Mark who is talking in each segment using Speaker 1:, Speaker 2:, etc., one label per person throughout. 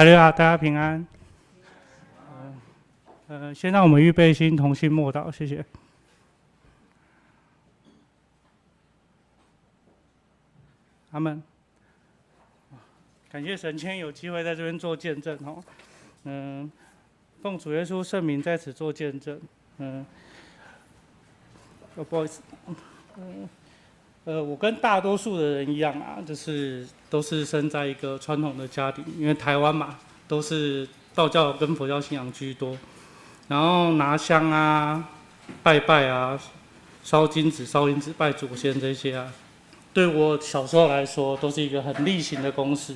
Speaker 1: 哈利路亚，大家平安。呃，先让我们预备心，同心默祷，谢谢。阿门。感谢神，今天有机会在这边做见证哦。嗯，奉主耶稣圣名在此做见证。嗯，哦，不好意思。嗯，呃，呃我跟大多数的人一样啊，就是都是生在一个传统的家庭，因为台湾嘛，都是道教跟佛教信仰居多。然后拿香啊，拜拜啊，烧金纸、烧银纸拜祖先这些啊，对我小时候来说，都是一个很例行的公事。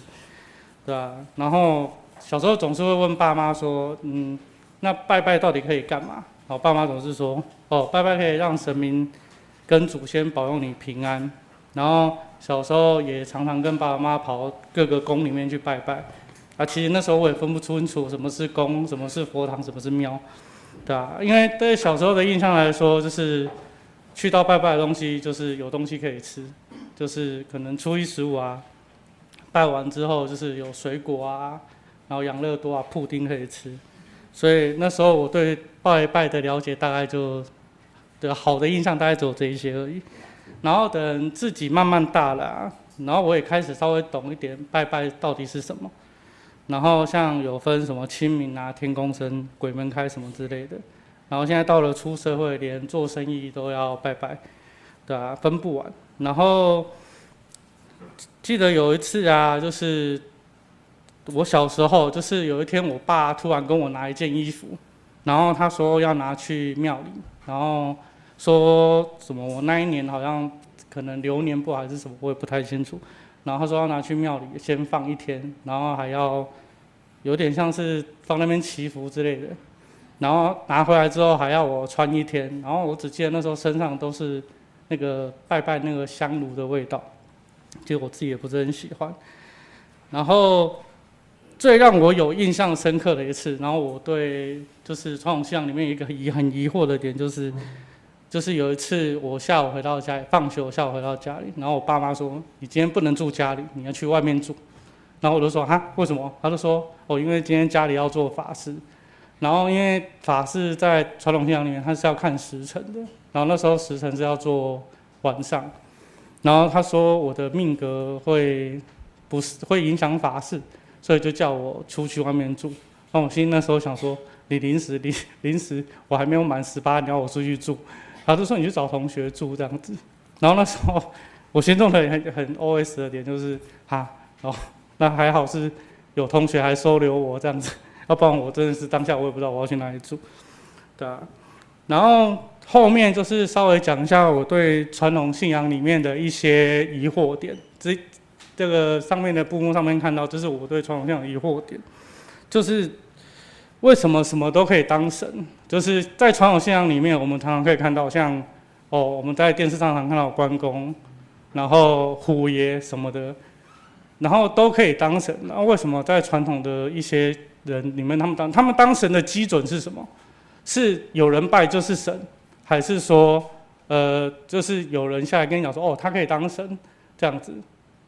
Speaker 1: 对啊，然后小时候总是会问爸妈说，嗯，那拜拜到底可以干嘛？然后爸妈总是说，哦，拜拜可以让神明跟祖先保佑你平安。然后小时候也常常跟爸爸妈妈跑各个宫里面去拜拜。啊，其实那时候我也分不清楚什么是宫，什么是佛堂，什么是庙，对啊，因为对小时候的印象来说，就是去到拜拜的东西，就是有东西可以吃，就是可能初一十五啊。拜完之后就是有水果啊，然后养乐多啊、布丁可以吃，所以那时候我对拜一拜的了解大概就好的印象大概只有这一些而已。然后等自己慢慢大了，然后我也开始稍微懂一点拜拜到底是什么。然后像有分什么清明啊、天公生、鬼门开什么之类的。然后现在到了出社会，连做生意都要拜拜，对啊，分不完。然后。记得有一次啊，就是我小时候，就是有一天，我爸突然跟我拿一件衣服，然后他说要拿去庙里，然后说什么我那一年好像可能流年不好还是什么，我也不太清楚。然后他说要拿去庙里先放一天，然后还要有点像是放那边祈福之类的，然后拿回来之后还要我穿一天，然后我只记得那时候身上都是那个拜拜那个香炉的味道。就我自己也不是很喜欢。然后最让我有印象深刻的一次，然后我对就是传统信仰里面一个疑很疑惑的点，就是就是有一次我下午回到家里，放学我下午回到家里，然后我爸妈说，你今天不能住家里，你要去外面住。然后我就说哈，为什么？他就说哦，因为今天家里要做法事，然后因为法事在传统信仰里面它是要看时辰的，然后那时候时辰是要做晚上。然后他说我的命格会不是会影响法事，所以就叫我出去外面住。那我心那时候想说，你临时临临时我还没有满十八，你要我出去住，他就说你去找同学住这样子。然后那时候我心中的很很 OS 的点就是哈，哦，那还好是有同学还收留我这样子，要不然我真的是当下我也不知道我要去哪里住，对啊，然后。后面就是稍微讲一下我对传统信仰里面的一些疑惑点。这这个上面的布幕上面看到，这是我对传统信仰的疑惑点，就是为什么什么都可以当神？就是在传统信仰里面，我们常常可以看到像哦，我们在电视上常看到关公，然后虎爷什么的，然后都可以当神。那为什么在传统的一些人里面，他们当他们当神的基准是什么？是有人拜就是神？还是说，呃，就是有人下来跟你讲说，哦，他可以当神这样子，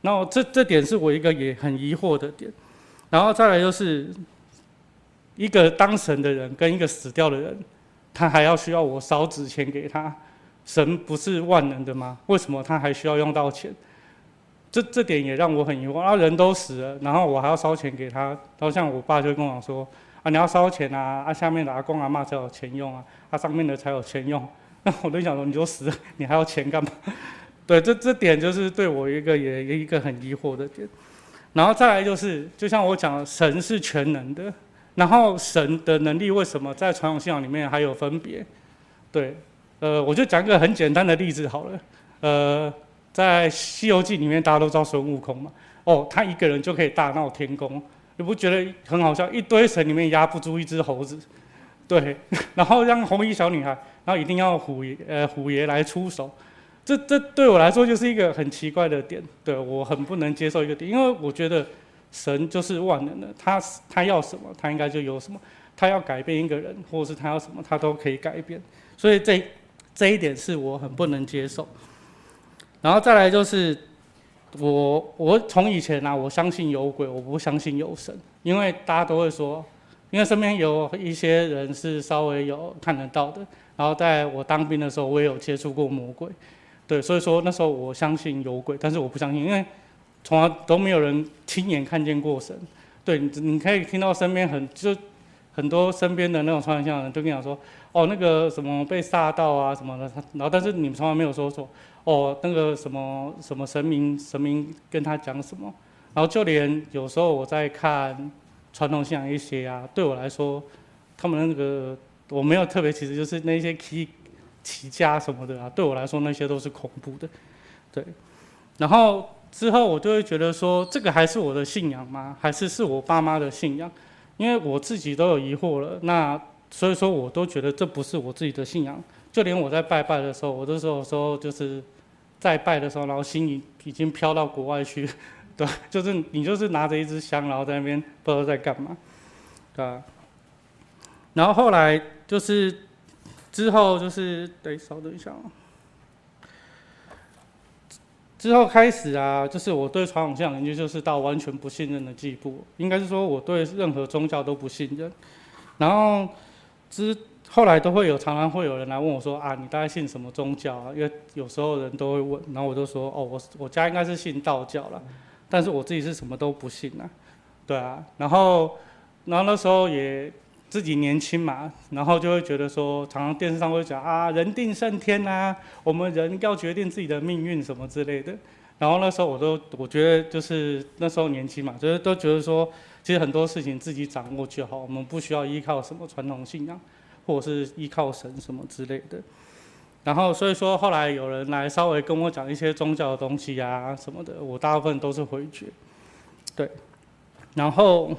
Speaker 1: 然后这这点是我一个也很疑惑的点，然后再来就是，一个当神的人跟一个死掉的人，他还要需要我烧纸钱给他，神不是万能的吗？为什么他还需要用到钱？这这点也让我很疑惑啊，人都死了，然后我还要烧钱给他，然后像我爸就跟我说。啊，你要烧钱啊！啊，下面的阿公阿妈才有钱用啊，啊，上面的才有钱用。那 我都想说，你就死了，你还要钱干嘛？对，这这点就是对我一个也一个很疑惑的点。然后再来就是，就像我讲，神是全能的，然后神的能力为什么在传统信仰里面还有分别？对，呃，我就讲一个很简单的例子好了。呃，在《西游记》里面，大家都知道孙悟空嘛，哦，他一个人就可以大闹天宫。你不觉得很好笑？一堆神里面压不住一只猴子，对，然后让红衣小女孩，然后一定要虎爷呃虎爷来出手，这这对我来说就是一个很奇怪的点，对，我很不能接受一个点，因为我觉得神就是万能的，他他要什么他应该就有什么，他要改变一个人或者是他要什么他都可以改变，所以这这一点是我很不能接受，然后再来就是。我我从以前啊，我相信有鬼，我不相信有神。因为大家都会说，因为身边有一些人是稍微有看得到的，然后在我当兵的时候，我也有接触过魔鬼，对，所以说那时候我相信有鬼，但是我不相信，因为从来都没有人亲眼看见过神，对，你你可以听到身边很就很多身边的那种传讲的人都跟你讲说，哦，那个什么被煞到啊什么的，然后但是你们从来没有说说。哦，那个什么什么神明，神明跟他讲什么，然后就连有时候我在看传统信仰一些啊，对我来说，他们那个我没有特别，其实就是那些起起家什么的啊，对我来说那些都是恐怖的，对。然后之后我就会觉得说，这个还是我的信仰吗？还是是我爸妈的信仰？因为我自己都有疑惑了，那所以说我都觉得这不是我自己的信仰。就连我在拜拜的时候，我都说说就是。在拜的时候，然后心已已经飘到国外去，对，就是你就是拿着一支香，然后在那边不知道在干嘛，对吧？然后后来就是之后就是，得，稍等一下。之后开始啊，就是我对传统信仰研究就是到完全不信任的地步，应该是说我对任何宗教都不信任，然后之。后来都会有，常常会有人来问我说啊，你大概信什么宗教啊？因为有时候人都会问，然后我就说哦，我我家应该是信道教了，但是我自己是什么都不信啊，对啊，然后然后那时候也自己年轻嘛，然后就会觉得说，常常电视上会讲啊，人定胜天呐，我们人要决定自己的命运什么之类的，然后那时候我都我觉得就是那时候年轻嘛，就是都觉得说，其实很多事情自己掌握就好，我们不需要依靠什么传统信仰。或者是依靠神什么之类的，然后所以说后来有人来稍微跟我讲一些宗教的东西啊什么的，我大部分都是回绝，对，然后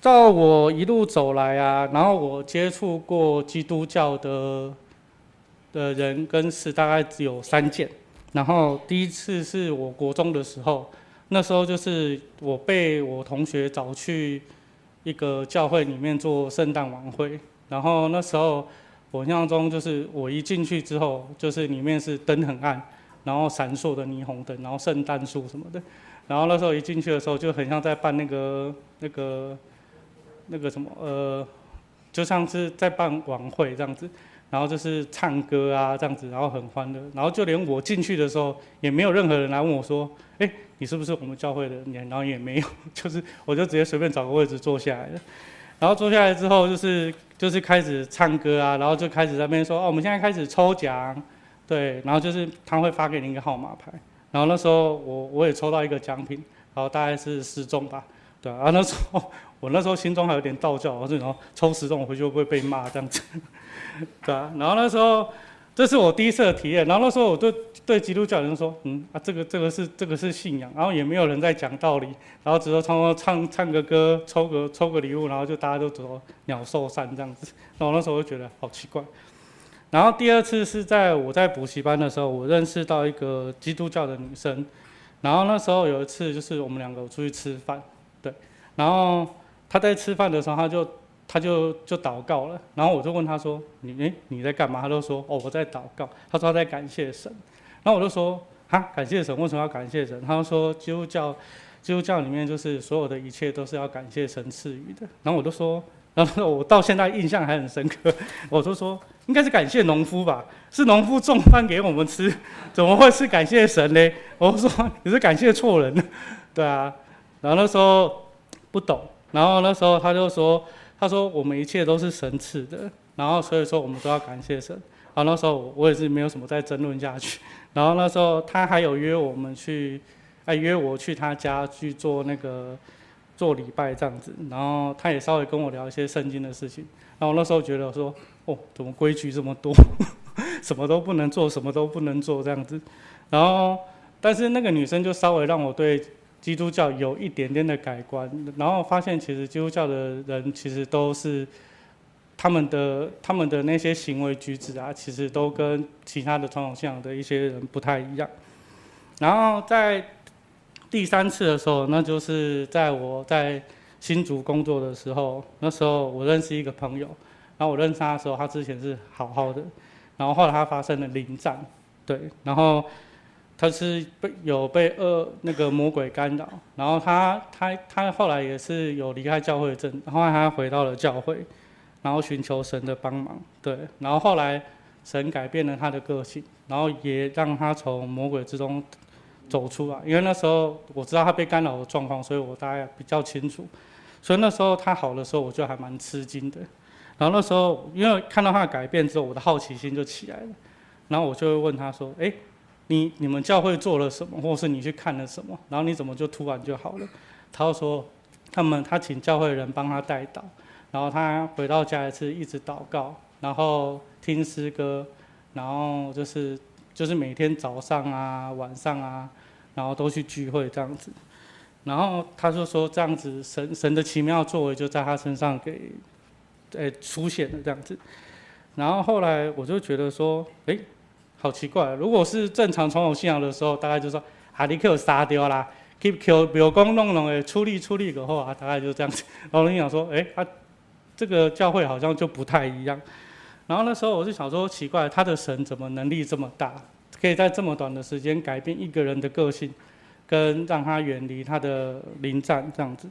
Speaker 1: 到我一路走来啊，然后我接触过基督教的的人跟事大概只有三件，然后第一次是我国中的时候，那时候就是我被我同学找去。一个教会里面做圣诞晚会，然后那时候我印象中就是我一进去之后，就是里面是灯很暗，然后闪烁的霓虹灯，然后圣诞树什么的，然后那时候一进去的时候就很像在办那个那个那个什么呃，就像是在办晚会这样子，然后就是唱歌啊这样子，然后很欢乐，然后就连我进去的时候也没有任何人来问我说，哎。你是不是我们教会的人？然后也没有，就是我就直接随便找个位置坐下来了。然后坐下来之后，就是就是开始唱歌啊，然后就开始那边说哦，我们现在开始抽奖，对，然后就是他会发给你一个号码牌。然后那时候我我也抽到一个奖品，然后大概是十中吧，对啊。然后那时候我那时候心中还有点道教，我说然后抽十中我回去会不会被骂这样子？对啊。然后那时候。这是我第一次的体验，然后那时候我对对基督教人说，嗯啊，这个这个是这个是信仰，然后也没有人在讲道理，然后只是唱唱唱个歌，抽个抽个礼物，然后就大家都走鸟兽散这样子，然后那时候我就觉得好奇怪。然后第二次是在我在补习班的时候，我认识到一个基督教的女生，然后那时候有一次就是我们两个出去吃饭，对，然后他在吃饭的时候，他就。他就就祷告了，然后我就问他说：“你诶你在干嘛？”他就说：“哦，我在祷告。”他说他在感谢神，然后我就说：“哈，感谢神？为什么要感谢神？”他就说：“基督教，基督教里面就是所有的一切都是要感谢神赐予的。”然后我就说：“然后我到现在印象还很深刻。”我就说：“应该是感谢农夫吧？是农夫种饭给我们吃，怎么会是感谢神呢？”我说：“你是感谢错人了。”对啊，然后那时候不懂，然后那时候他就说。他说：“我们一切都是神赐的，然后所以说我们都要感谢神。”然后那时候我也是没有什么再争论下去。然后那时候他还有约我们去，哎，约我去他家去做那个做礼拜这样子。然后他也稍微跟我聊一些圣经的事情。然后那时候觉得说：“哦，怎么规矩这么多？什么都不能做，什么都不能做这样子。”然后，但是那个女生就稍微让我对。基督教有一点点的改观，然后发现其实基督教的人其实都是他们的他们的那些行为举止啊，其实都跟其他的传统信仰的一些人不太一样。然后在第三次的时候，那就是在我在新竹工作的时候，那时候我认识一个朋友，然后我认识他的时候，他之前是好好的，然后后来他发生了灵战，对，然后。他是被有被恶那个魔鬼干扰，然后他他他后来也是有离开教会的阵，后来他回到了教会，然后寻求神的帮忙，对，然后后来神改变了他的个性，然后也让他从魔鬼之中走出来，因为那时候我知道他被干扰的状况，所以我大概比较清楚，所以那时候他好的时候，我就还蛮吃惊的，然后那时候因为看到他的改变之后，我的好奇心就起来了，然后我就会问他说，诶。你你们教会做了什么，或是你去看了什么，然后你怎么就突然就好了？他就说，他们他请教会人帮他代祷，然后他回到家一次一直祷告，然后听诗歌，然后就是就是每天早上啊晚上啊，然后都去聚会这样子，然后他就说这样子神神的奇妙作为就在他身上给，诶出现了这样子，然后后来我就觉得说，诶。好奇怪，如果是正常传统信仰的时候，大概就说啊，你给我杀掉啦，keep kill，比如讲弄弄诶，出力出力的话，大概就这样子。然后你想说，诶，他、啊、这个教会好像就不太一样。然后那时候我就想说，奇怪，他的神怎么能力这么大，可以在这么短的时间改变一个人的个性，跟让他远离他的灵战这样子。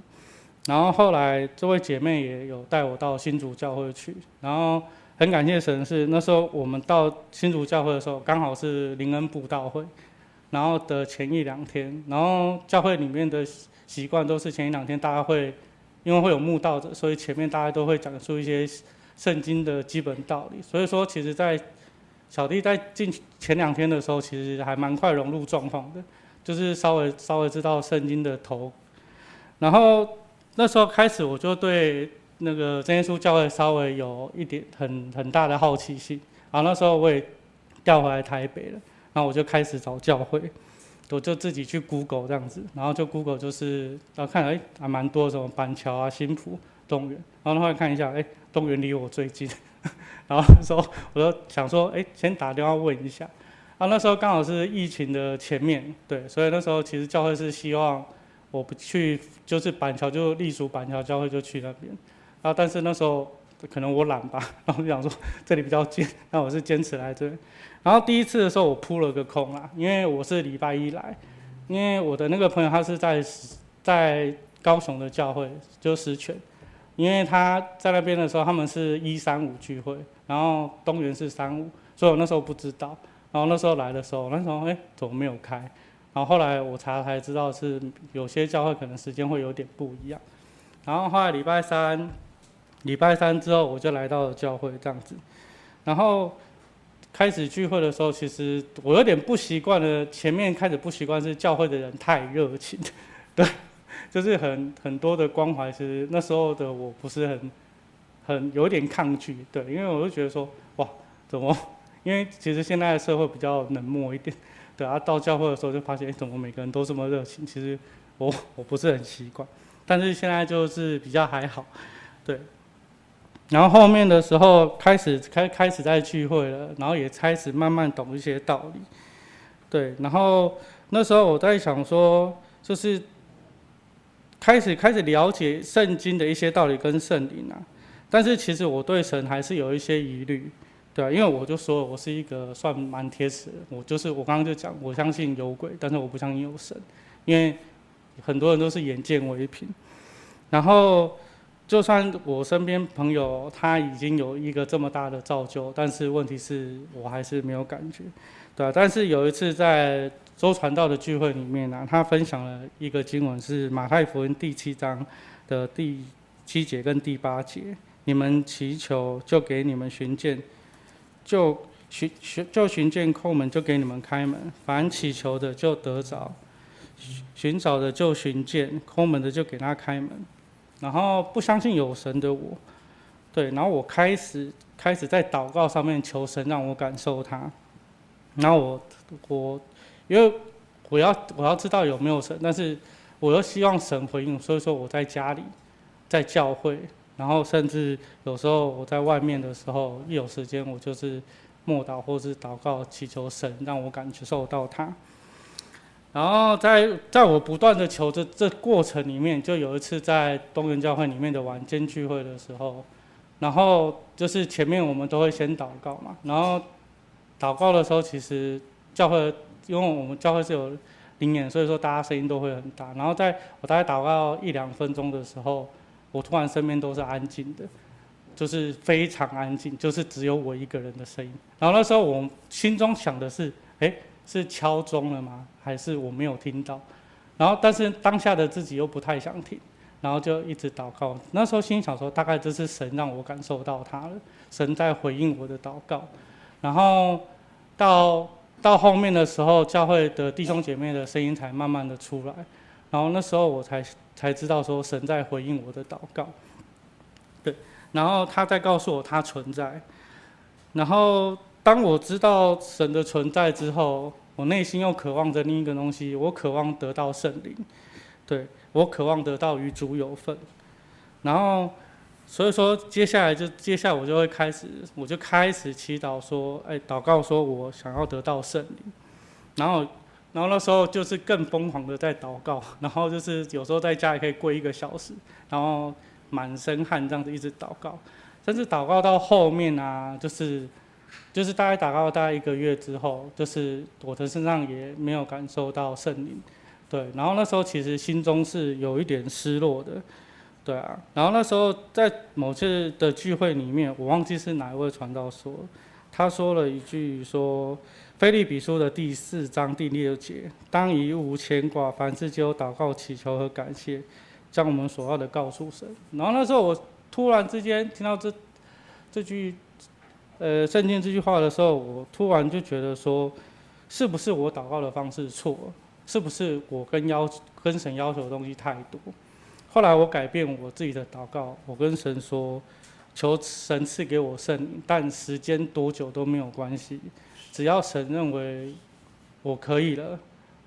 Speaker 1: 然后后来这位姐妹也有带我到新主教会去，然后。很感谢神，是那时候我们到新竹教会的时候，刚好是灵恩布道会，然后的前一两天，然后教会里面的习惯都是前一两天大家会，因为会有慕道者，所以前面大家都会讲述一些圣经的基本道理。所以说，其实，在小弟在进前两天的时候，其实还蛮快融入状况的，就是稍微稍微知道圣经的头。然后那时候开始，我就对。那个真耶稣教会稍微有一点很很大的好奇心，然后那时候我也调回来台北了，然后我就开始找教会，我就自己去 Google 这样子，然后就 Google 就是，然后看哎还蛮多什么板桥啊、新埔、东园，然后后来看一下，哎东园离我最近，然后那时候我就想说，哎先打电话问一下，啊那时候刚好是疫情的前面，对，所以那时候其实教会是希望我不去，就是板桥就隶属板桥教会就去那边。然后，但是那时候可能我懒吧，然后就想说这里比较近，那我是坚持来这边。然后第一次的时候我扑了个空啦，因为我是礼拜一来，因为我的那个朋友他是在在高雄的教会，就石泉，因为他在那边的时候他们是一三五聚会，然后东元是三五，所以我那时候不知道。然后那时候来的时候，那时候哎怎么没有开？然后后来我查才知道是有些教会可能时间会有点不一样。然后后来礼拜三。礼拜三之后，我就来到了教会这样子，然后开始聚会的时候，其实我有点不习惯了。前面开始不习惯是教会的人太热情，对，就是很很多的关怀。其实那时候的我不是很很有点抗拒，对，因为我就觉得说，哇，怎么？因为其实现在的社会比较冷漠一点，对啊，到教会的时候就发现，哎，怎么每个人都这么热情？其实我我不是很习惯，但是现在就是比较还好，对。然后后面的时候开始开开始在聚会了，然后也开始慢慢懂一些道理，对。然后那时候我在想说，就是开始开始了解圣经的一些道理跟圣灵啊，但是其实我对神还是有一些疑虑，对啊，因为我就说我是一个算蛮铁齿的，我就是我刚刚就讲，我相信有鬼，但是我不相信有神，因为很多人都是眼见为凭，然后。就算我身边朋友他已经有一个这么大的造就，但是问题是我还是没有感觉，对啊。但是有一次在周传道的聚会里面呢，他分享了一个经文，是马太福音第七章的第七节跟第八节：你们祈求，就给你们寻见；就寻寻就寻见叩门，就给你们开门。凡祈求的就得着，寻找的就寻见，叩门的就给他开门。然后不相信有神的我，对，然后我开始开始在祷告上面求神让我感受他，然后我我因为我要我要知道有没有神，但是我又希望神回应，所以说我在家里，在教会，然后甚至有时候我在外面的时候，一有时间我就是默祷或是祷告祈求神让我感受到他。然后在在我不断的求这这过程里面，就有一次在东元教会里面的晚间聚会的时候，然后就是前面我们都会先祷告嘛，然后祷告的时候，其实教会因为我们教会是有灵演，所以说大家声音都会很大。然后在我大概祷告一两分钟的时候，我突然身边都是安静的，就是非常安静，就是只有我一个人的声音。然后那时候我心中想的是，哎，是敲钟了吗？还是我没有听到？然后但是当下的自己又不太想听，然后就一直祷告。那时候心想说，大概这是神让我感受到他了，神在回应我的祷告。然后到到后面的时候，教会的弟兄姐妹的声音才慢慢的出来，然后那时候我才才知道说神在回应我的祷告，对，然后他在告诉我他存在，然后当我知道神的存在之后，我内心又渴望着另一个东西，我渴望得到圣灵，对，我渴望得到与主有份，然后。所以说，接下来就接下来我就会开始，我就开始祈祷说，哎，祷告说我想要得到圣灵，然后，然后那时候就是更疯狂的在祷告，然后就是有时候在家里可以跪一个小时，然后满身汗这样子一直祷告，甚至祷告到后面啊，就是就是大概祷告大概一个月之后，就是我的身上也没有感受到圣灵，对，然后那时候其实心中是有一点失落的。对啊，然后那时候在某次的聚会里面，我忘记是哪一位传道说，他说了一句说，腓立比书的第四章第六节，当以无牵挂，凡事皆有祷告、祈求和感谢，将我们所要的告诉神。然后那时候我突然之间听到这这句呃圣经这句话的时候，我突然就觉得说，是不是我祷告的方式错了？是不是我跟要跟神要求的东西太多？后来我改变我自己的祷告，我跟神说，求神赐给我圣灵，但时间多久都没有关系，只要神认为我可以了，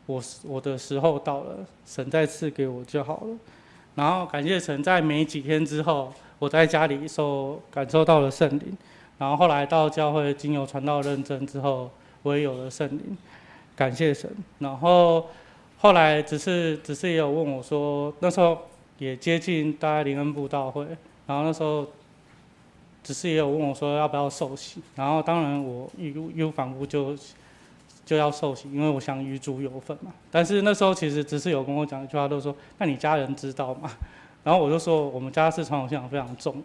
Speaker 1: 我我的时候到了，神再赐给我就好了。然后感谢神，在没几天之后，我在家里受感受到了圣灵，然后后来到教会经由传道认证之后，我也有了圣灵，感谢神。然后后来只是只是也有问我说，那时候。也接近大概灵恩布道会，然后那时候，只是也有问我说要不要受洗，然后当然我义义无反顾就就要受洗，因为我想与主有份嘛。但是那时候其实只是有跟我讲一句话，都说那你家人知道吗？然后我就说我们家是传统信仰非常重，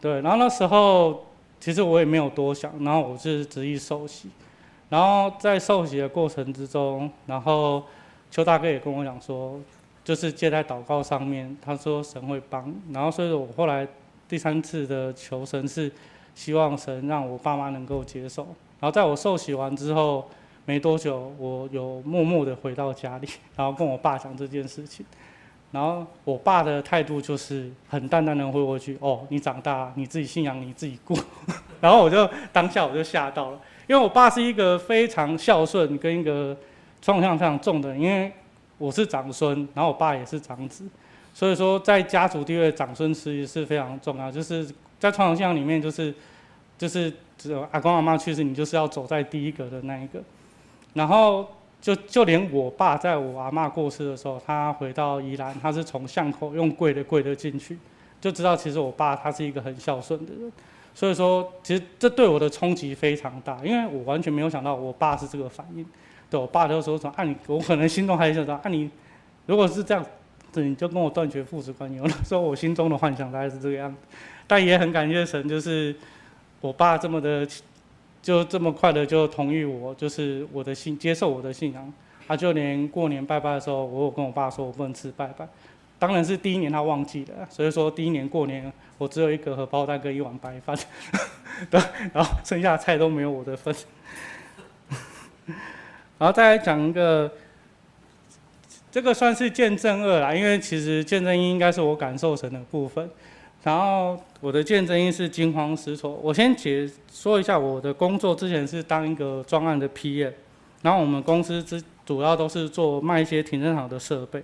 Speaker 1: 对。然后那时候其实我也没有多想，然后我是执意受洗，然后在受洗的过程之中，然后邱大哥也跟我讲说。就是借在祷告上面，他说神会帮，然后所以我后来第三次的求神是希望神让我爸妈能够接受，然后在我受洗完之后没多久，我有默默的回到家里，然后跟我爸讲这件事情，然后我爸的态度就是很淡淡的回过去，哦，你长大，你自己信仰你自己过，然后我就当下我就吓到了，因为我爸是一个非常孝顺跟一个传统信仰非常重的人，因为。我是长孙，然后我爸也是长子，所以说在家族地位，长孙其实是非常重要。就是在传统信仰里面，就是就是只有阿公阿妈去世，你就是要走在第一个的那一个。然后就就连我爸在我阿妈过世的时候，他回到宜兰，他是从巷口用跪的跪的进去，就知道其实我爸他是一个很孝顺的人。所以说，其实这对我的冲击非常大，因为我完全没有想到我爸是这个反应。对我爸就说说，啊你，我可能心中还想说，啊你，如果是这样，子你就跟我断绝父子关系。我那时候我心中的幻想大概是这个样子，但也很感谢神，就是我爸这么的，就这么快的就同意我，就是我的信，接受我的信仰。他就连过年拜拜的时候，我有跟我爸说我不能吃拜拜，当然是第一年他忘记了，所以说第一年过年我只有一个荷包蛋跟一碗白饭，对，然后剩下的菜都没有我的份。然后再来讲一个，这个算是见证二啦，因为其实见证一应该是我感受神的部分。然后我的见证一是惊慌失措。我先解说一下我的工作，之前是当一个专案的 PM，然后我们公司之主要都是做卖一些停车场的设备。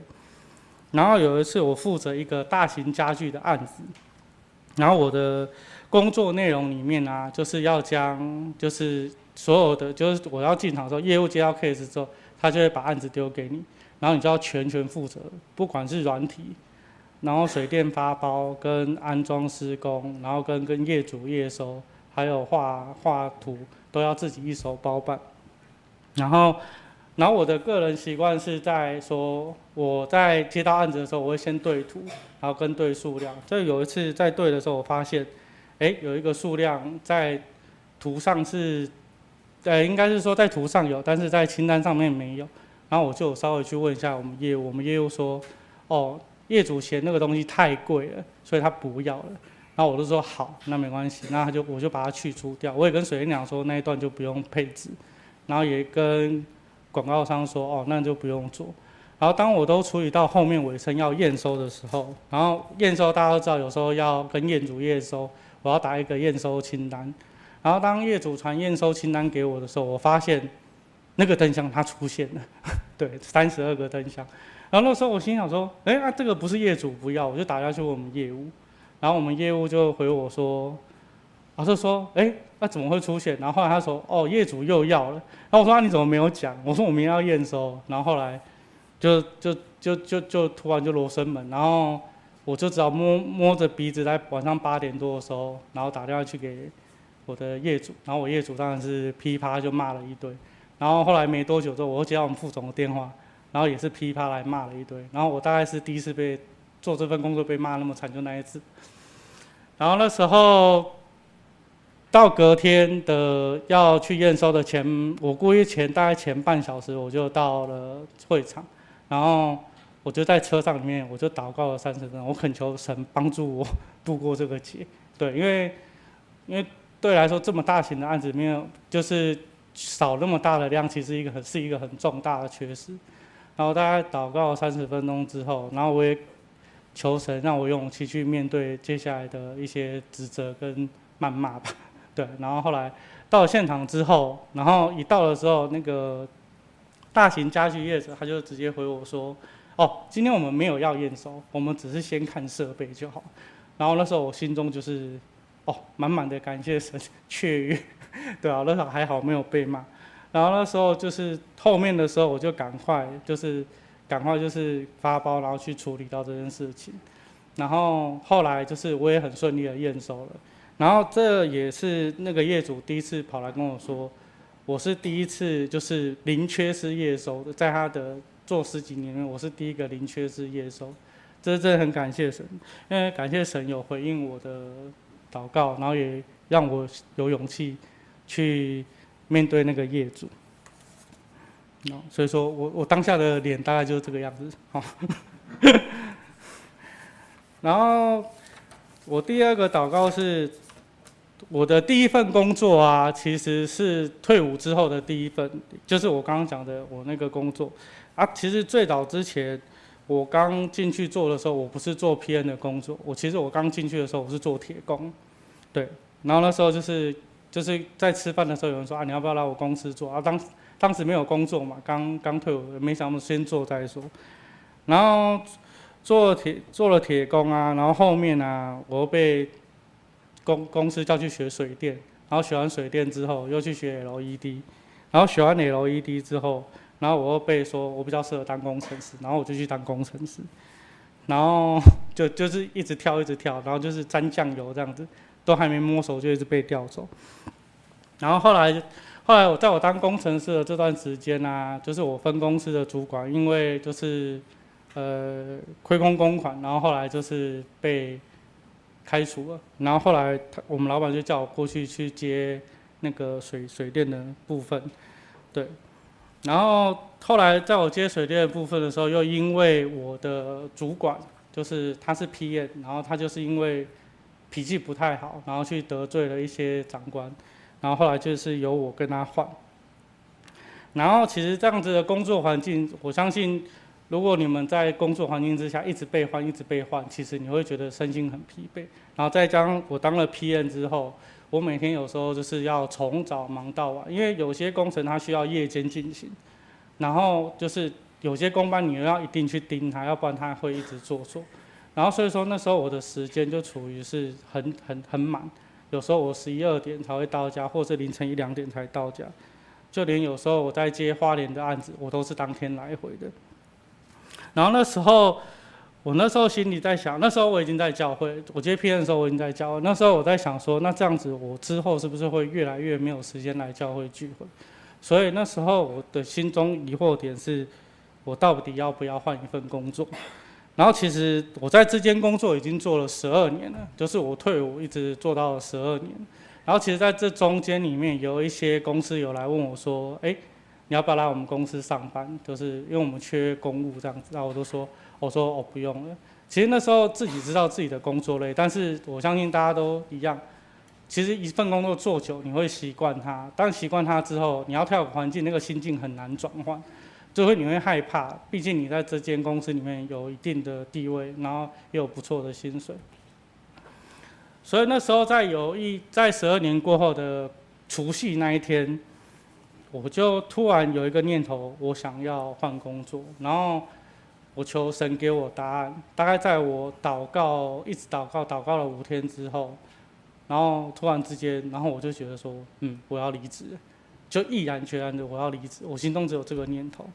Speaker 1: 然后有一次我负责一个大型家具的案子，然后我的工作内容里面啊，就是要将就是。所有的就是我要进场的时候，业务接到 case 之后，他就会把案子丢给你，然后你就要全权负责，不管是软体，然后水电发包跟安装施工，然后跟跟业主验收，还有画画图都要自己一手包办。然后然后我的个人习惯是在说，我在接到案子的时候，我会先对图，然后跟对数量。这有一次在对的时候，我发现，哎，有一个数量在图上是，呃，应该是说在图上有，但是在清单上面没有。然后我就稍微去问一下我们业务，我们业务说，哦，业主嫌那个东西太贵了，所以他不要了。然后我就说好，那没关系，那他就我就把它去除掉。我也跟水电讲说那一段就不用配置，然后也跟广告商说哦，那就不用做。然后当我都处理到后面尾声要验收的时候，然后验收大家都知道有时候要跟业主验收，我要打一个验收清单。然后当业主传验收清单给我的时候，我发现那个灯箱它出现了，对，三十二个灯箱。然后那时候我心想说，哎，那这个不是业主不要，我就打电话去问我们业务。然后我们业务就回我说，老师说，哎，那怎么会出现？然后后来他说，哦，业主又要了。然后我说，那你怎么没有讲？我说我明天要验收。然后后来就就就就就突然就罗生门，然后我就只好摸摸着鼻子，在晚上八点多的时候，然后打电话去给我的业主。然后我业主当然是噼啪就骂了一堆。然后后来没多久之后，我又接到我们副总的电话，然后也是噼啪来骂了一堆。然后我大概是第一次被。做这份工作被骂那么惨，就那一次。然后那时候到隔天的要去验收的前，我估计前大概前半小时我就到了会场，然后我就在车上里面，我就祷告了三十分钟，我恳求神帮助我度过这个劫。对，因为因为对来说这么大型的案子里面，就是少那么大的量，其实一个很是一个很重大的缺失。然后大概祷告三十分钟之后，然后我也。求神让我有勇气去面对接下来的一些指责跟谩骂吧，对。然后后来到了现场之后，然后一到的时候，那个大型家具业者他就直接回我说：“哦，今天我们没有要验收，我们只是先看设备就好。”然后那时候我心中就是哦，满满的感谢神雀跃，对啊，那时候还好没有被骂。然后那时候就是后面的时候，我就赶快就是。赶快就是发包，然后去处理到这件事情，然后后来就是我也很顺利的验收了，然后这也是那个业主第一次跑来跟我说，我是第一次就是零缺失验收的，在他的做十几年，我是第一个零缺失验收，这真的很感谢神，因为感谢神有回应我的祷告，然后也让我有勇气去面对那个业主。所以说我我当下的脸大概就是这个样子，好。然后我第二个祷告是，我的第一份工作啊，其实是退伍之后的第一份，就是我刚刚讲的我那个工作啊。其实最早之前我刚进去做的时候，我不是做 P.N 的工作，我其实我刚进去的时候我是做铁工，对。然后那时候就是就是在吃饭的时候有人说啊，你要不要来我公司做啊？当当时没有工作嘛，刚刚退伍，没想到先做再说。然后做铁做了铁工啊，然后后面啊，我又被公公司叫去学水电，然后学完水电之后又去学 LED，然后学完 LED 之后，然后我又被说我比较适合当工程师，然后我就去当工程师，然后就就是一直跳一直跳，然后就是沾酱油这样子，都还没摸熟就一直被调走，然后后来。后来我在我当工程师的这段时间啊，就是我分公司的主管，因为就是呃亏空公款，然后后来就是被开除了。然后后来他我们老板就叫我过去去接那个水水电的部分，对。然后后来在我接水电的部分的时候，又因为我的主管就是他是 PM，然后他就是因为脾气不太好，然后去得罪了一些长官。然后后来就是由我跟他换，然后其实这样子的工作环境，我相信如果你们在工作环境之下一直被换，一直被换，其实你会觉得身心很疲惫。然后再加上我当了 PM 之后，我每天有时候就是要从早忙到晚，因为有些工程它需要夜间进行，然后就是有些工班你又要一定去盯它，要不然它会一直做错。然后所以说那时候我的时间就处于是很很很满。有时候我十一二点才会到家，或是凌晨一两点才到家。就连有时候我在接花莲的案子，我都是当天来回的。然后那时候，我那时候心里在想，那时候我已经在教会，我接 PM 的时候我已经在教会。那时候我在想说，那这样子我之后是不是会越来越没有时间来教会聚会？所以那时候我的心中疑惑点是，我到底要不要换一份工作？然后其实我在这间工作已经做了十二年了，就是我退伍一直做到了十二年。然后其实在这中间里面，有一些公司有来问我说：“哎，你要不要来我们公司上班？就是因为我们缺公务这样子。”然后我都说：“我说我不用了。”其实那时候自己知道自己的工作累，但是我相信大家都一样。其实一份工作做久，你会习惯它。当习惯它之后，你要跳环境，那个心境很难转换，就会你会害怕。毕竟你在这间公司里面有一定的地位，然后也有不错的薪水。所以那时候在有一在十二年过后的除夕那一天，我就突然有一个念头，我想要换工作，然后我求神给我答案。大概在我祷告，一直祷告，祷告了五天之后。然后突然之间，然后我就觉得说，嗯，我要离职，就毅然决然的我要离职，我心中只有这个念头。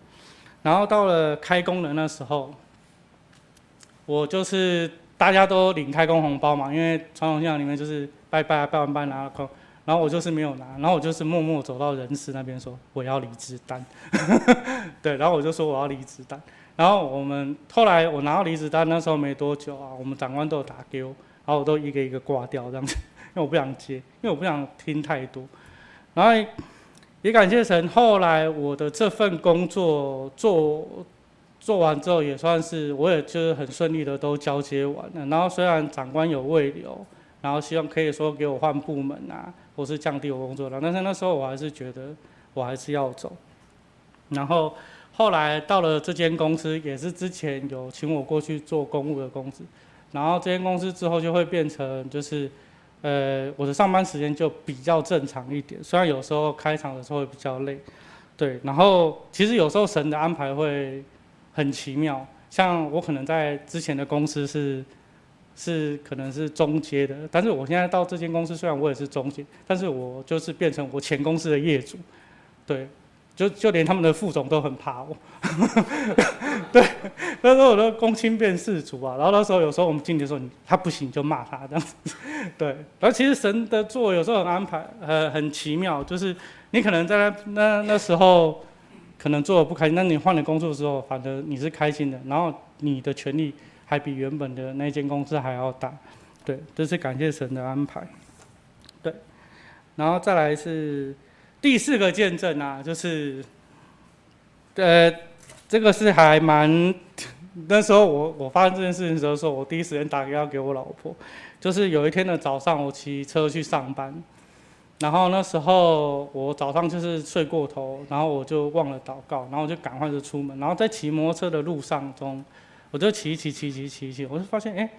Speaker 1: 然后到了开工的那时候，我就是大家都领开工红包嘛，因为传统信仰里面就是拜拜拜完拜拿了空，然后我就是没有拿，然后我就是默默走到人事那边说我要离职单，对，然后我就说我要离职单，然后我们后来我拿到离职单那时候没多久啊，我们长官都有打给我，然后我都一个一个挂掉这样子。因为我不想接，因为我不想听太多，然后也感谢神。后来我的这份工作做做完之后，也算是我也就是很顺利的都交接完了。然后虽然长官有未留，然后希望可以说给我换部门啊，或是降低我工作量，但是那时候我还是觉得我还是要走。然后后来到了这间公司，也是之前有请我过去做公务的公司，然后这间公司之后就会变成就是。呃，我的上班时间就比较正常一点，虽然有时候开场的时候会比较累，对。然后其实有时候神的安排会很奇妙，像我可能在之前的公司是是可能是中阶的，但是我现在到这间公司，虽然我也是中阶，但是我就是变成我前公司的业主，对。就就连他们的副总都很怕我，对，那时候我都公亲变事主啊。然后那时候有时候我们经理说你他不行就骂他这样子，对。而其实神的做有时候很安排，呃，很奇妙，就是你可能在那那那时候可能做的不开心，那你换了工作之后，反正你是开心的，然后你的权利还比原本的那间公司还要大，对，这是感谢神的安排，对。然后再来是。第四个见证啊，就是，呃，这个是还蛮，那时候我我发生这件事情的时候，说我第一时间打电话给我老婆，就是有一天的早上，我骑车去上班，然后那时候我早上就是睡过头，然后我就忘了祷告，然后我就赶快就出门，然后在骑摩托车的路上中，我就骑骑骑骑骑骑，我就发现哎，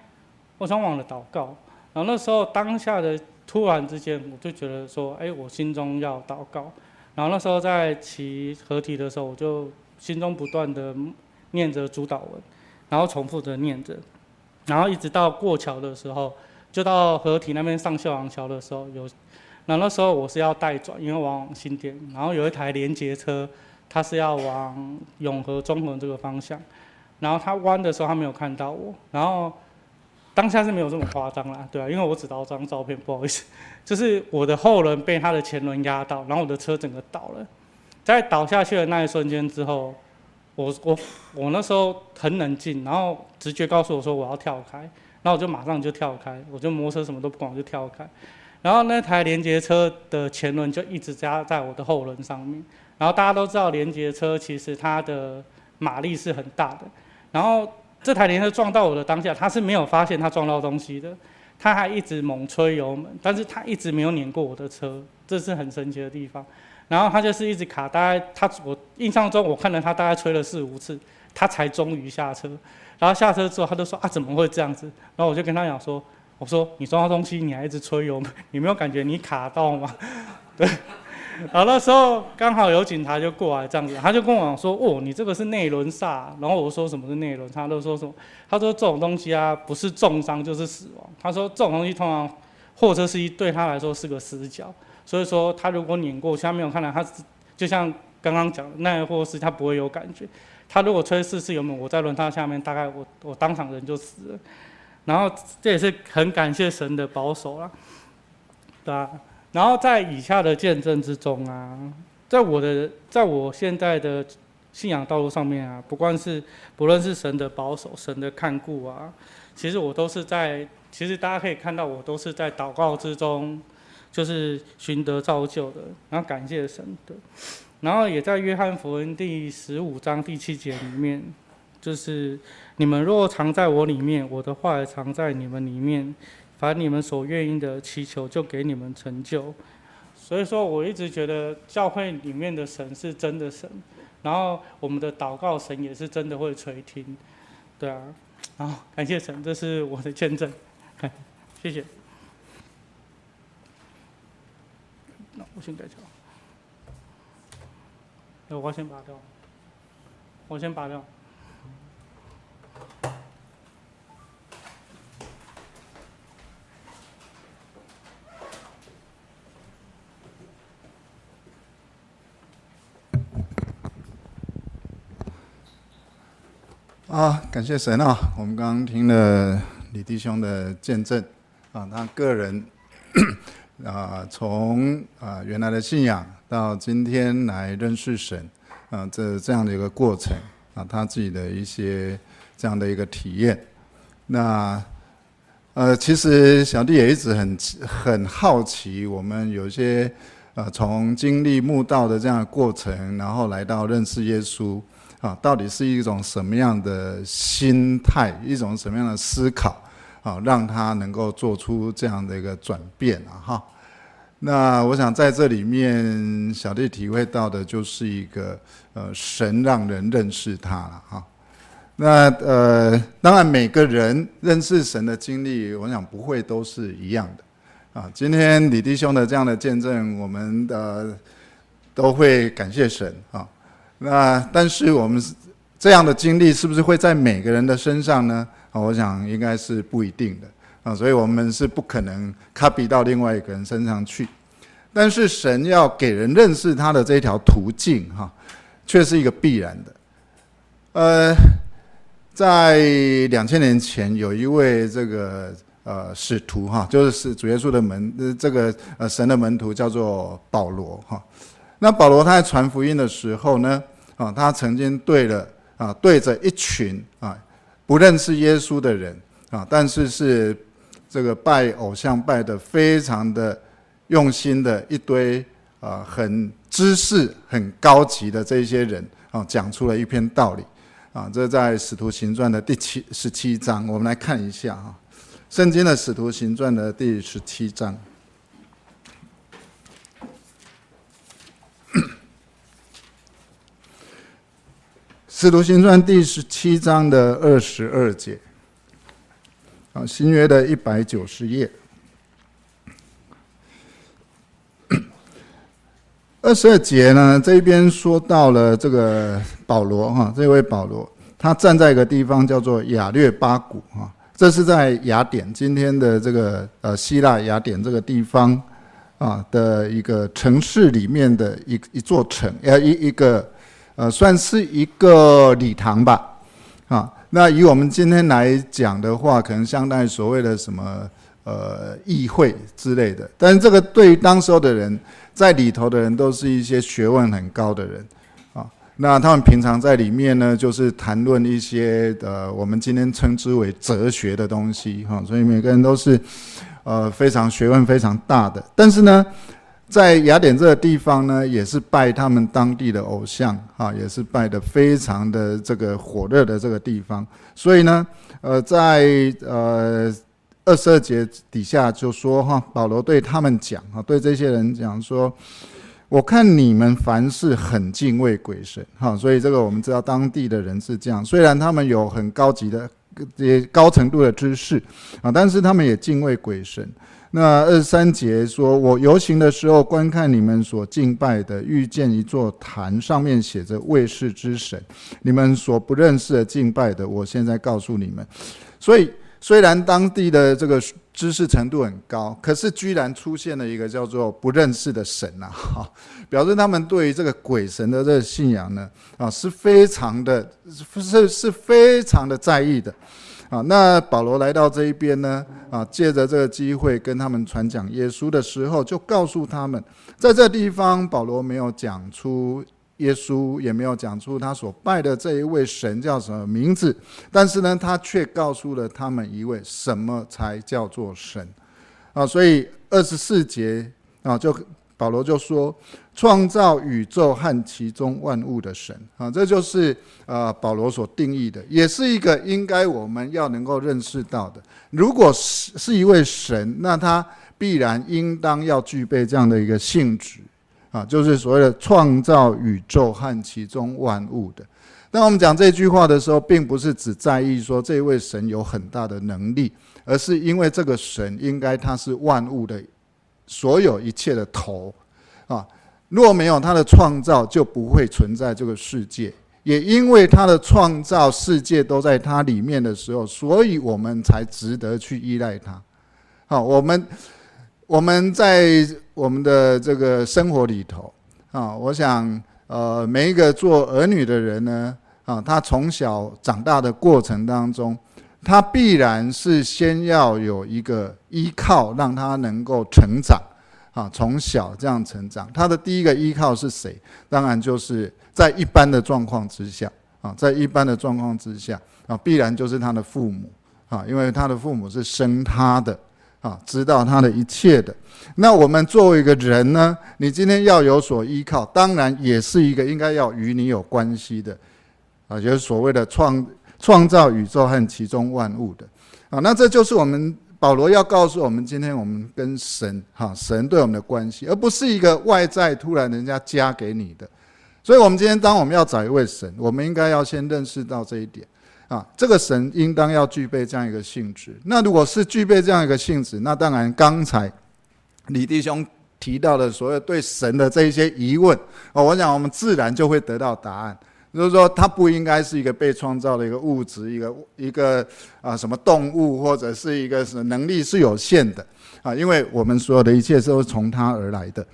Speaker 1: 我想忘了祷告，然后那时候当下的。突然之间，我就觉得说，哎，我心中要祷告。然后那时候在骑合体的时候，我就心中不断的念着主祷文，然后重复着念着，然后一直到过桥的时候，就到合体那边上秀朗桥的时候，有，然后那时候我是要带转，因为往新店，然后有一台连接车，它是要往永和中和这个方向，然后它弯的时候，它没有看到我，然后。当下是没有这么夸张啦，对啊，因为我只照张照片，不好意思，就是我的后轮被他的前轮压到，然后我的车整个倒了，在倒下去的那一瞬间之后，我我我那时候很冷静，然后直觉告诉我说我要跳开，然后我就马上就跳开，我就摩托车什么都不管，我就跳开，然后那台连接车的前轮就一直加在我的后轮上面，然后大家都知道连接车其实它的马力是很大的，然后。这台连车撞到我的当下，他是没有发现他撞到东西的，他还一直猛吹油门，但是他一直没有碾过我的车，这是很神奇的地方。然后他就是一直卡，大概他我印象中我看了他大概吹了四五次，他才终于下车。然后下车之后，他就说啊，怎么会这样子？然后我就跟他讲说，我说你撞到东西，你还一直吹油门，你没有感觉你卡到吗？对。然后那时候刚好有警察就过来这样子，他就跟我说：“哦，你这个是内轮刹。”然后我说：“什么是内轮？”他都说什么？他说：“这种东西啊，不是重伤就是死亡。”他说：“这种东西通常货车司机对他来说是个死角，所以说他如果碾过去，他没有看到，他就像刚刚讲的那个货车司机，他不会有感觉。他如果吹四次油门，我在轮胎下面，大概我我当场人就死了。然后这也是很感谢神的保守啦，对啊。”然后在以下的见证之中啊，在我的在我现在的信仰道路上面啊，不管是不论是神的保守、神的看顾啊，其实我都是在，其实大家可以看到，我都是在祷告之中，就是寻得造就的，然后感谢神的，然后也在约翰福音第十五章第七节里面，就是你们若常在我里面，我的话也常在你们里面，凡你们所愿意的祈求，就给你们成就。所以说，我一直觉得教会里面的神是真的神，然后我们的祷告神也是真的会垂听，对啊，好，感谢神，这是我的见证，谢谢。那我先改掉，我先拔掉，我先拔掉。
Speaker 2: 啊，感谢神啊！我们刚刚听了李弟兄的见证啊，他个人 啊，从啊原来的信仰到今天来认识神啊，这这样的一个过程啊，他自己的一些这样的一个体验。那呃，其实小弟也一直很很好奇，我们有些呃从经历慕道的这样的过程，然后来到认识耶稣。啊，到底是一种什么样的心态，一种什么样的思考，啊，让他能够做出这样的一个转变啊？哈，那我想在这里面，小弟体会到的就是一个呃，神让人认识他了哈。那呃，当然每个人认识神的经历，我想不会都是一样的啊。今天李弟兄的这样的见证，我们呃都会感谢神啊。那但是我们这样的经历是不是会在每个人的身上呢？啊，我想应该是不一定的啊，所以我们是不可能 copy 到另外一个人身上去。但是神要给人认识他的这条途径，哈，却是一个必然的。呃，在两千年前，有一位这个呃使徒哈，就是是主耶稣的门，这个呃神的门徒叫做保罗哈。那保罗他在传福音的时候呢，啊，他曾经对了啊，对着一群啊不认识耶稣的人啊，但是是这个拜偶像拜的非常的用心的一堆啊，很知识很高级的这些人啊，讲出了一篇道理啊。这在《使徒行传》的第七十七章，我们来看一下哈，《圣经》的《使徒行传》的第十七章。使徒行传第十七章的二十二节，啊，新约的一百九十页，二十二节呢，这边说到了这个保罗哈，这位保罗，他站在一个地方叫做雅略巴谷哈，这是在雅典，今天的这个呃希腊雅典这个地方啊的一个城市里面的一一座城，呃一一个。呃，算是一个礼堂吧，啊，那以我们今天来讲的话，可能相当于所谓的什么呃议会之类的。但是这个对于当时候的人，在里头的人都是一些学问很高的人，啊，那他们平常在里面呢，就是谈论一些呃我们今天称之为哲学的东西，哈，所以每个人都是呃非常学问非常大的，但是呢。在雅典这个地方呢，也是拜他们当地的偶像，哈，也是拜得非常的这个火热的这个地方。所以呢，呃，在呃二十二节底下就说哈，保罗对他们讲啊，对这些人讲说，我看你们凡事很敬畏鬼神，哈，所以这个我们知道当地的人是这样，虽然他们有很高级的、也高程度的知识啊，但是他们也敬畏鬼神。那二三节说：“我游行的时候，观看你们所敬拜的，遇见一座坛，上面写着‘卫士之神’。你们所不认识的敬拜的，我现在告诉你们。所以，虽然当地的这个知识程度很高，可是居然出现了一个叫做不认识的神呐！哈，表示他们对于这个鬼神的这个信仰呢，啊，是非常的，是是非常的在意的。”啊，那保罗来到这一边呢，啊，借着这个机会跟他们传讲耶稣的时候，就告诉他们，在这地方保罗没有讲出耶稣，也没有讲出他所拜的这一位神叫什么名字，但是呢，他却告诉了他们一位什么才叫做神，啊，所以二十四节啊就。保罗就说：“创造宇宙和其中万物的神啊，这就是呃保罗所定义的，也是一个应该我们要能够认识到的。如果是是一位神，那他必然应当要具备这样的一个性质啊，就是所谓的创造宇宙和其中万物的。当我们讲这句话的时候，并不是只在意说这位神有很大的能力，而是因为这个神应该他是万物的。”所有一切的头，啊，若没有他的创造，就不会存在这个世界。也因为他的创造，世界都在他里面的时候，所以我们才值得去依赖他。好，我们我们在我们的这个生活里头，啊，我想，呃，每一个做儿女的人呢，啊，他从小长大的过程当中。他必然是先要有一个依靠，让他能够成长，啊，从小这样成长。他的第一个依靠是谁？当然就是在一般的状况之下，啊，在一般的状况之下，啊，必然就是他的父母，啊，因为他的父母是生他的，啊，知道他的一切的。那我们作为一个人呢，你今天要有所依靠，当然也是一个应该要与你有关系的，啊，就是所谓的创。创造宇宙和其中万物的，啊，那这就是我们保罗要告诉我们，今天我们跟神，哈，神对我们的关系，而不是一个外在突然人家加给你的。所以，我们今天当我们要找一位神，我们应该要先认识到这一点，啊，这个神应当要具备这样一个性质。那如果是具备这样一个性质，那当然刚才李弟兄提到的所有对神的这一些疑问，哦，我想我们自然就会得到答案。就是说，它不应该是一个被创造的一个物质，一个一个啊什么动物，或者是一个什能力是有限的啊，因为我们所有的一切都是从他而来的。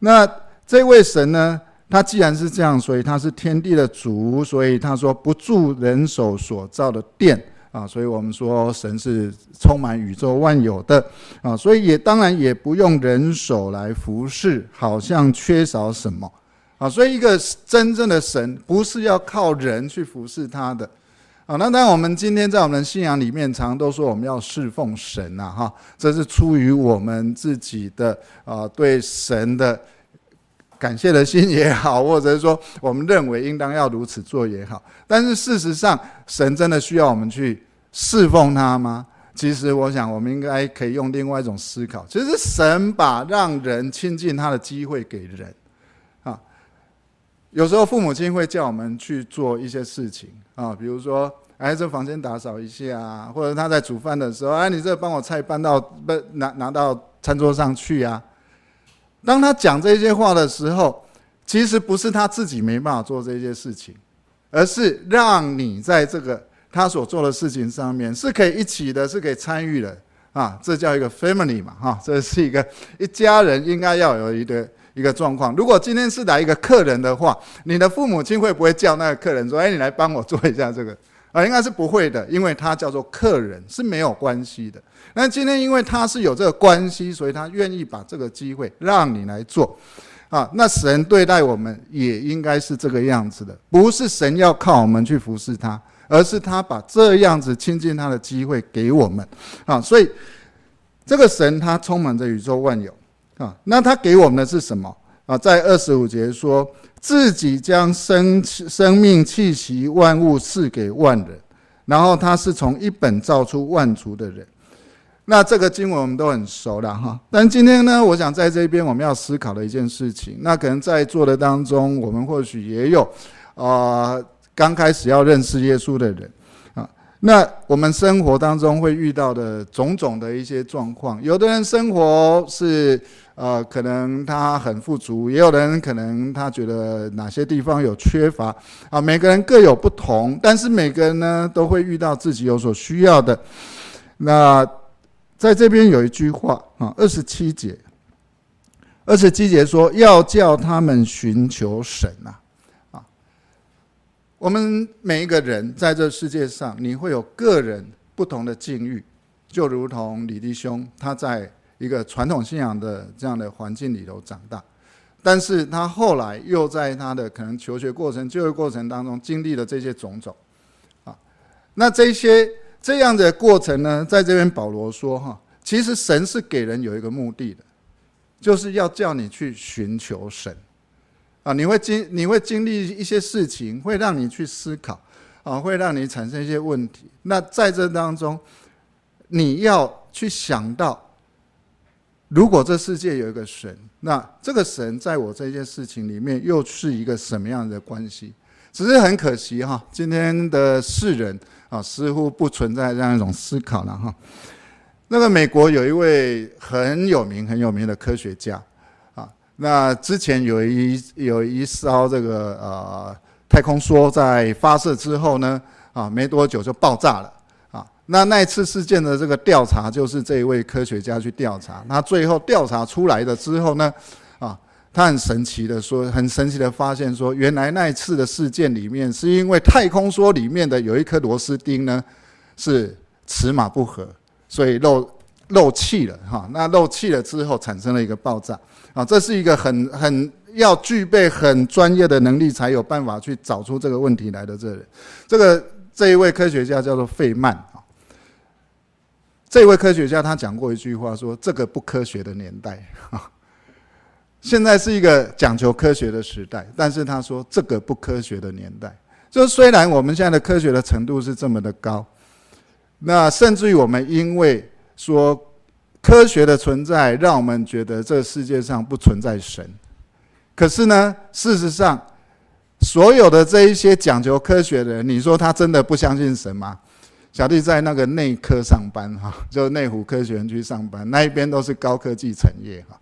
Speaker 2: 那这位神呢，他既然是这样，所以他是天地的主，所以他说不住人手所造的殿啊，所以我们说神是充满宇宙万有的啊，所以也当然也不用人手来服侍，好像缺少什么。啊，所以一个真正的神不是要靠人去服侍他的，啊，那当然我们今天在我们的信仰里面，常常都说我们要侍奉神呐，哈，这是出于我们自己的啊对神的感谢的心也好，或者是说我们认为应当要如此做也好，但是事实上，神真的需要我们去侍奉他吗？其实我想，我们应该可以用另外一种思考，其实神把让人亲近他的机会给人。有时候父母亲会叫我们去做一些事情啊，比如说，哎，这房间打扫一下，或者他在煮饭的时候，哎，你这帮我菜搬到不拿拿到餐桌上去啊。当他讲这些话的时候，其实不是他自己没办法做这些事情，而是让你在这个他所做的事情上面是可以一起的，是可以参与的啊。这叫一个 family 嘛，哈，这是一个一家人应该要有一个。一个状况，如果今天是来一个客人的话，你的父母亲会不会叫那个客人说：“哎，你来帮我做一下这个？” 啊，应该是不会的，因为他叫做客人是没有关系的。那今天因为他是有这个关系，所以他愿意把这个机会让你来做。啊，那神对待我们也应该是这个样子的，不是神要靠我们去服侍他，而是他把这样子亲近他的机会给我们。啊，所以这个神他充满着宇宙万有。啊，那他给我们的是什么啊？在二十五节说，自己将生生命气息万物赐给万人，然后他是从一本造出万族的人。那这个经文我们都很熟了哈。但今天呢，我想在这边我们要思考的一件事情，那可能在座的当中，我们或许也有啊，刚开始要认识耶稣的人啊。那我们生活当中会遇到的种种的一些状况，有的人生活是呃，可能他很富足，也有人可能他觉得哪些地方有缺乏啊，每个人各有不同，但是每个人呢都会遇到自己有所需要的。那在这边有一句话啊，二十七节，二十七节说要叫他们寻求神啊。我们每一个人在这世界上，你会有个人不同的境遇，就如同李弟兄他在一个传统信仰的这样的环境里头长大，但是他后来又在他的可能求学过程、就业过程当中经历了这些种种，啊，那这些这样的过程呢，在这边保罗说哈，其实神是给人有一个目的的，就是要叫你去寻求神，啊，你会经你会经历一些事情，会让你去思考，啊，会让你产生一些问题，那在这当中，你要去想到。如果这世界有一个神，那这个神在我这件事情里面又是一个什么样的关系？只是很可惜哈，今天的世人啊，似乎不存在这样一种思考了哈。那个美国有一位很有名很有名的科学家啊，那之前有一有一艘这个呃太空梭在发射之后呢，啊，没多久就爆炸了。那那一次事件的这个调查，就是这一位科学家去调查。那最后调查出来的之后呢，啊，他很神奇的说，很神奇的发现说，原来那一次的事件里面，是因为太空梭里面的有一颗螺丝钉呢，是尺码不合，所以漏漏气了哈。那漏气了之后，产生了一个爆炸啊。这是一个很很要具备很专业的能力，才有办法去找出这个问题来的。这人，这个这一位科学家叫做费曼。这位科学家他讲过一句话，说：“这个不科学的年代，哈，现在是一个讲求科学的时代。但是他说，这个不科学的年代，就虽然我们现在的科学的程度是这么的高，那甚至于我们因为说科学的存在，让我们觉得这世界上不存在神。可是呢，事实上，所有的这一些讲究科学的人，你说他真的不相信神吗？”小弟在那个内科上班哈，就内湖科学园区上班，那一边都是高科技产业哈。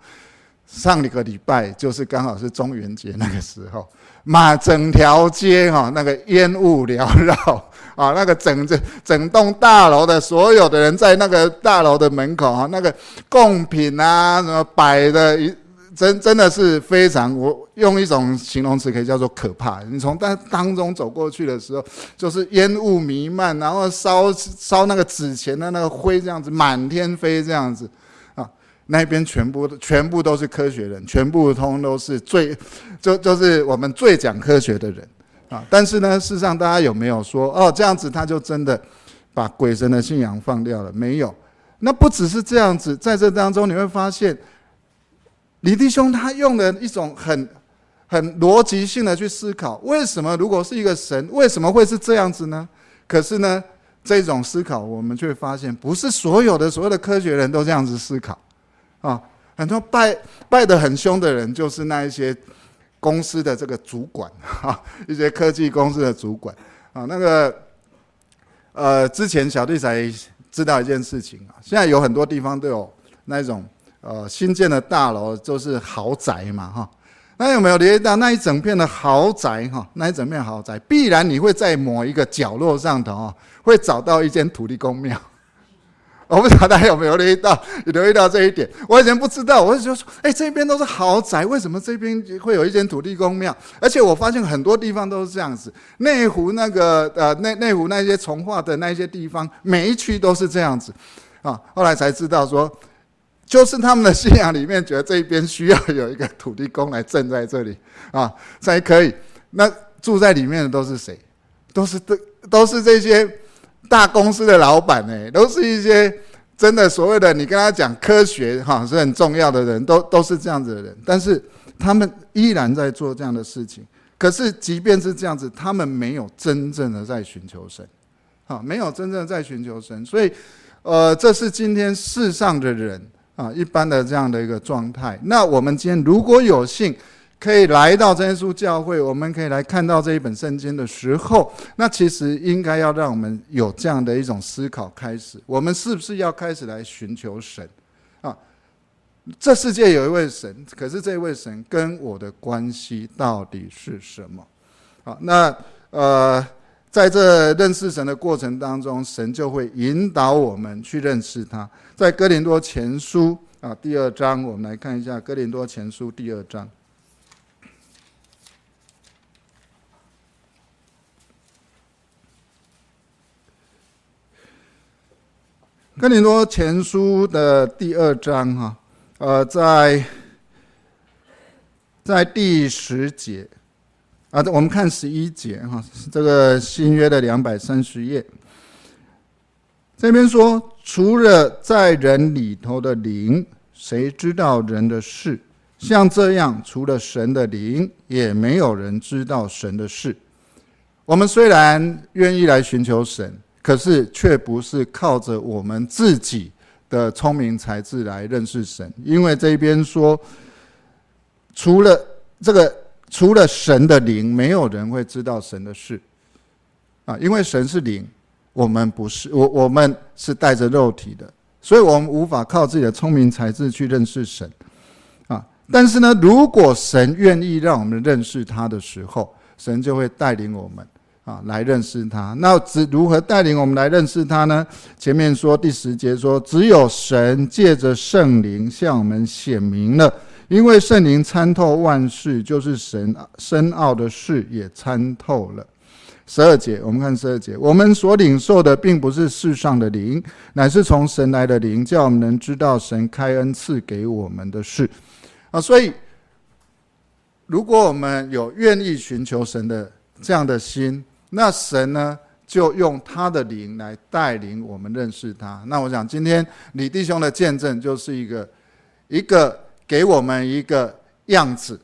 Speaker 2: 上一个礼拜就是刚好是中元节那个时候，嘛整条街哈那个烟雾缭绕 啊，那个整整整栋大楼的所有的人在那个大楼的门口哈，那个贡品啊什么摆的一。真真的是非常，我用一种形容词可以叫做可怕。你从当当中走过去的时候，就是烟雾弥漫，然后烧烧那个纸钱的那个灰这样子满天飞这样子啊，那边全部全部都是科学人，全部通都是最就就是我们最讲科学的人啊。但是呢，事实上大家有没有说哦这样子他就真的把鬼神的信仰放掉了？没有。那不只是这样子，在这当中你会发现。李弟兄他用了一种很很逻辑性的去思考，为什么如果是一个神，为什么会是这样子呢？可是呢，这种思考我们却发现，不是所有的所有的科学人都这样子思考啊。很多拜拜得很凶的人，就是那一些公司的这个主管 啊，一些科技公司的主管啊。那个呃，之前小弟才知道一件事情啊，现在有很多地方都有那种。呃，新建的大楼就是豪宅嘛，哈。那有没有留意到那一整片的豪宅，哈？那一整片豪宅，必然你会在某一个角落上头，啊，会找到一间土地公庙。我不知道大家有没有留意到，留意到这一点。我以前不知道，我就说，哎，这边都是豪宅，为什么这边会有一间土地公庙？而且我发现很多地方都是这样子。内湖那个呃，内内湖那些从化的那些地方，每一区都是这样子啊。后来才知道说。就是他们的信仰里面觉得这一边需要有一个土地公来镇在这里啊，才可以。那住在里面的都是谁？都是都都是这些大公司的老板呢，都是一些真的所谓的你跟他讲科学哈是很重要的人，都都是这样子的人。但是他们依然在做这样的事情。可是即便是这样子，他们没有真正的在寻求神，啊，没有真正的在寻求神。所以，呃，这是今天世上的人。啊，一般的这样的一个状态。那我们今天如果有幸可以来到真耶稣教会，我们可以来看到这一本圣经的时候，那其实应该要让我们有这样的一种思考开始：我们是不是要开始来寻求神？啊，这世界有一位神，可是这位神跟我的关系到底是什么？好，那呃。在这认识神的过程当中，神就会引导我们去认识他。在哥林多前书啊第二章，我们来看一下哥林多前书第二章。哥林多前书的第二章哈，呃，在在第十节啊，我们看十一节哈，这个新约的两百三十页，这边说，除了在人里头的灵，谁知道人的事？像这样，除了神的灵，也没有人知道神的事。我们虽然愿意来寻求神。可是，却不是靠着我们自己的聪明才智来认识神，因为这边说，除了这个，除了神的灵，没有人会知道神的事啊。因为神是灵，我们不是，我我们是带着肉体的，所以我们无法靠自己的聪明才智去认识神啊。但是呢，如果神愿意让我们认识他的时候，神就会带领我们。啊，来认识他。那只如何带领我们来认识他呢？前面说第十节说，只有神借着圣灵向我们显明了，因为圣灵参透万事，就是神深奥的事也参透了。十二节，我们看十二节，我们所领受的并不是世上的灵，乃是从神来的灵，叫我们能知道神开恩赐给我们的事。啊，所以如果我们有愿意寻求神的这样的心，那神呢，就用他的灵来带领我们认识他。那我想今天李弟兄的见证就是一个一个给我们一个样子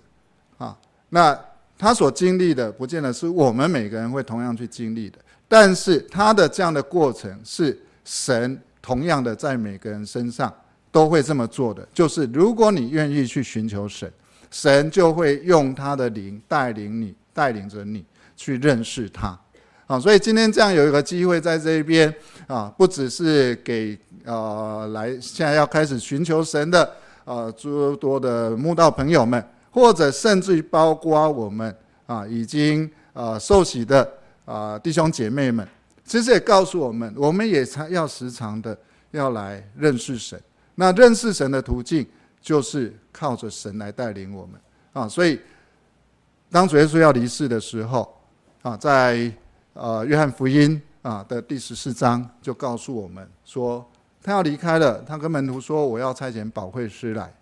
Speaker 2: 啊。那他所经历的，不见得是我们每个人会同样去经历的。但是他的这样的过程，是神同样的在每个人身上都会这么做的。就是如果你愿意去寻求神，神就会用他的灵带领你，带领着你。去认识他，啊，所以今天这样有一个机会在这边啊，不只是给呃来现在要开始寻求神的呃诸多的慕道朋友们，或者甚至于包括我们啊已经呃受洗的啊弟兄姐妹们，其实也告诉我们，我们也常要时常的要来认识神。那认识神的途径，就是靠着神来带领我们啊。所以当主耶稣要离世的时候，啊，在呃约翰福音啊的第十四章就告诉我们说，他要离开了。他跟门徒说：“我要差遣保惠师来。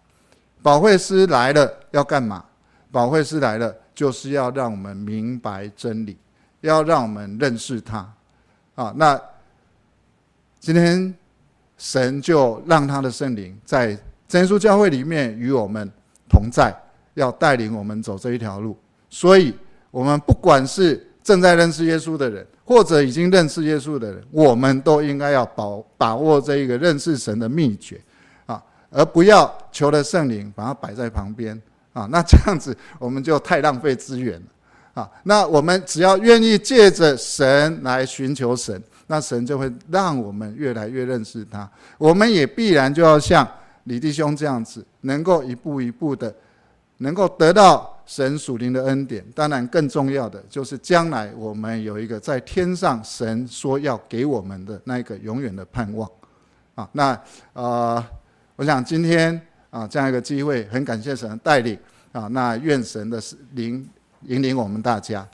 Speaker 2: 保惠师来了要干嘛？保惠师来了就是要让我们明白真理，要让我们认识他。啊，那今天神就让他的圣灵在真耶稣教会里面与我们同在，要带领我们走这一条路。所以，我们不管是正在认识耶稣的人，或者已经认识耶稣的人，我们都应该要把把握这一个认识神的秘诀啊，而不要求了圣灵把它摆在旁边啊。那这样子我们就太浪费资源了啊。那我们只要愿意借着神来寻求神，那神就会让我们越来越认识他。我们也必然就要像李弟兄这样子，能够一步一步的，能够得到。神属灵的恩典，当然更重要的就是将来我们有一个在天上神说要给我们的那一个永远的盼望，啊，那呃，我想今天啊这样一个机会，很感谢神的带领啊，那愿神的灵引领我们大家。